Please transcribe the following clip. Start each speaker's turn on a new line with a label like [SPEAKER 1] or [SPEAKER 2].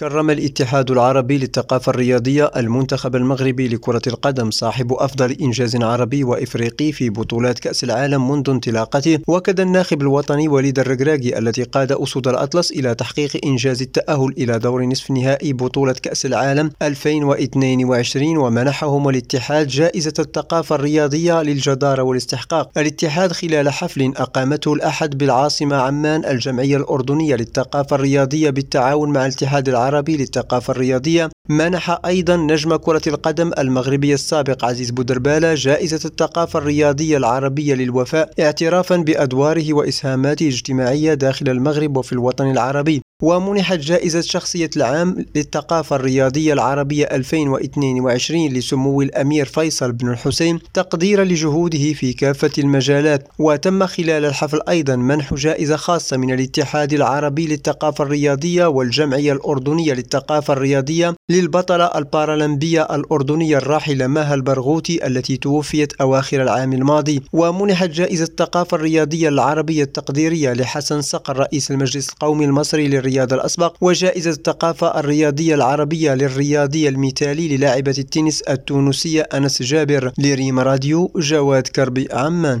[SPEAKER 1] كرم الاتحاد العربي للثقافة الرياضية المنتخب المغربي لكرة القدم صاحب أفضل إنجاز عربي وإفريقي في بطولات كأس العالم منذ انطلاقته. وكذا الناخب الوطني وليد الركراكي الذي قاد أسود الأطلس إلى تحقيق إنجاز التأهل إلى دور نصف نهائي بطولة كأس العالم 2022 ومنحهم الاتحاد جائزة الثقافة الرياضية للجدارة والاستحقاق. الاتحاد خلال حفل أقامته الأحد بالعاصمة عمان الجمعية الأردنية للثقافة الرياضية بالتعاون مع الاتحاد العربي العربي للثقافة الرياضية منح أيضا نجم كرة القدم المغربي السابق عزيز بودربالة جائزة الثقافة الرياضية العربية للوفاء اعترافا بأدواره وإسهاماته الاجتماعية داخل المغرب وفي الوطن العربي. ومنحت جائزة شخصية العام للثقافة الرياضية العربية 2022 لسمو الأمير فيصل بن الحسين تقديرا لجهوده في كافة المجالات وتم خلال الحفل أيضا منح جائزة خاصة من الاتحاد العربي للثقافة الرياضية والجمعية الأردنية للثقافة الرياضية للبطلة البارالمبية الأردنية الراحلة ماها البرغوثي التي توفيت أواخر العام الماضي. ومنحت جائزة الثقافة الرياضية العربية التقديرية لحسن صقر رئيس المجلس القومي المصري للرياضة الأسبق وجائزة الثقافة الرياضية العربية للرياضي المثالي للاعبة التنس التونسية أنس جابر لريم راديو جواد كربي عمان.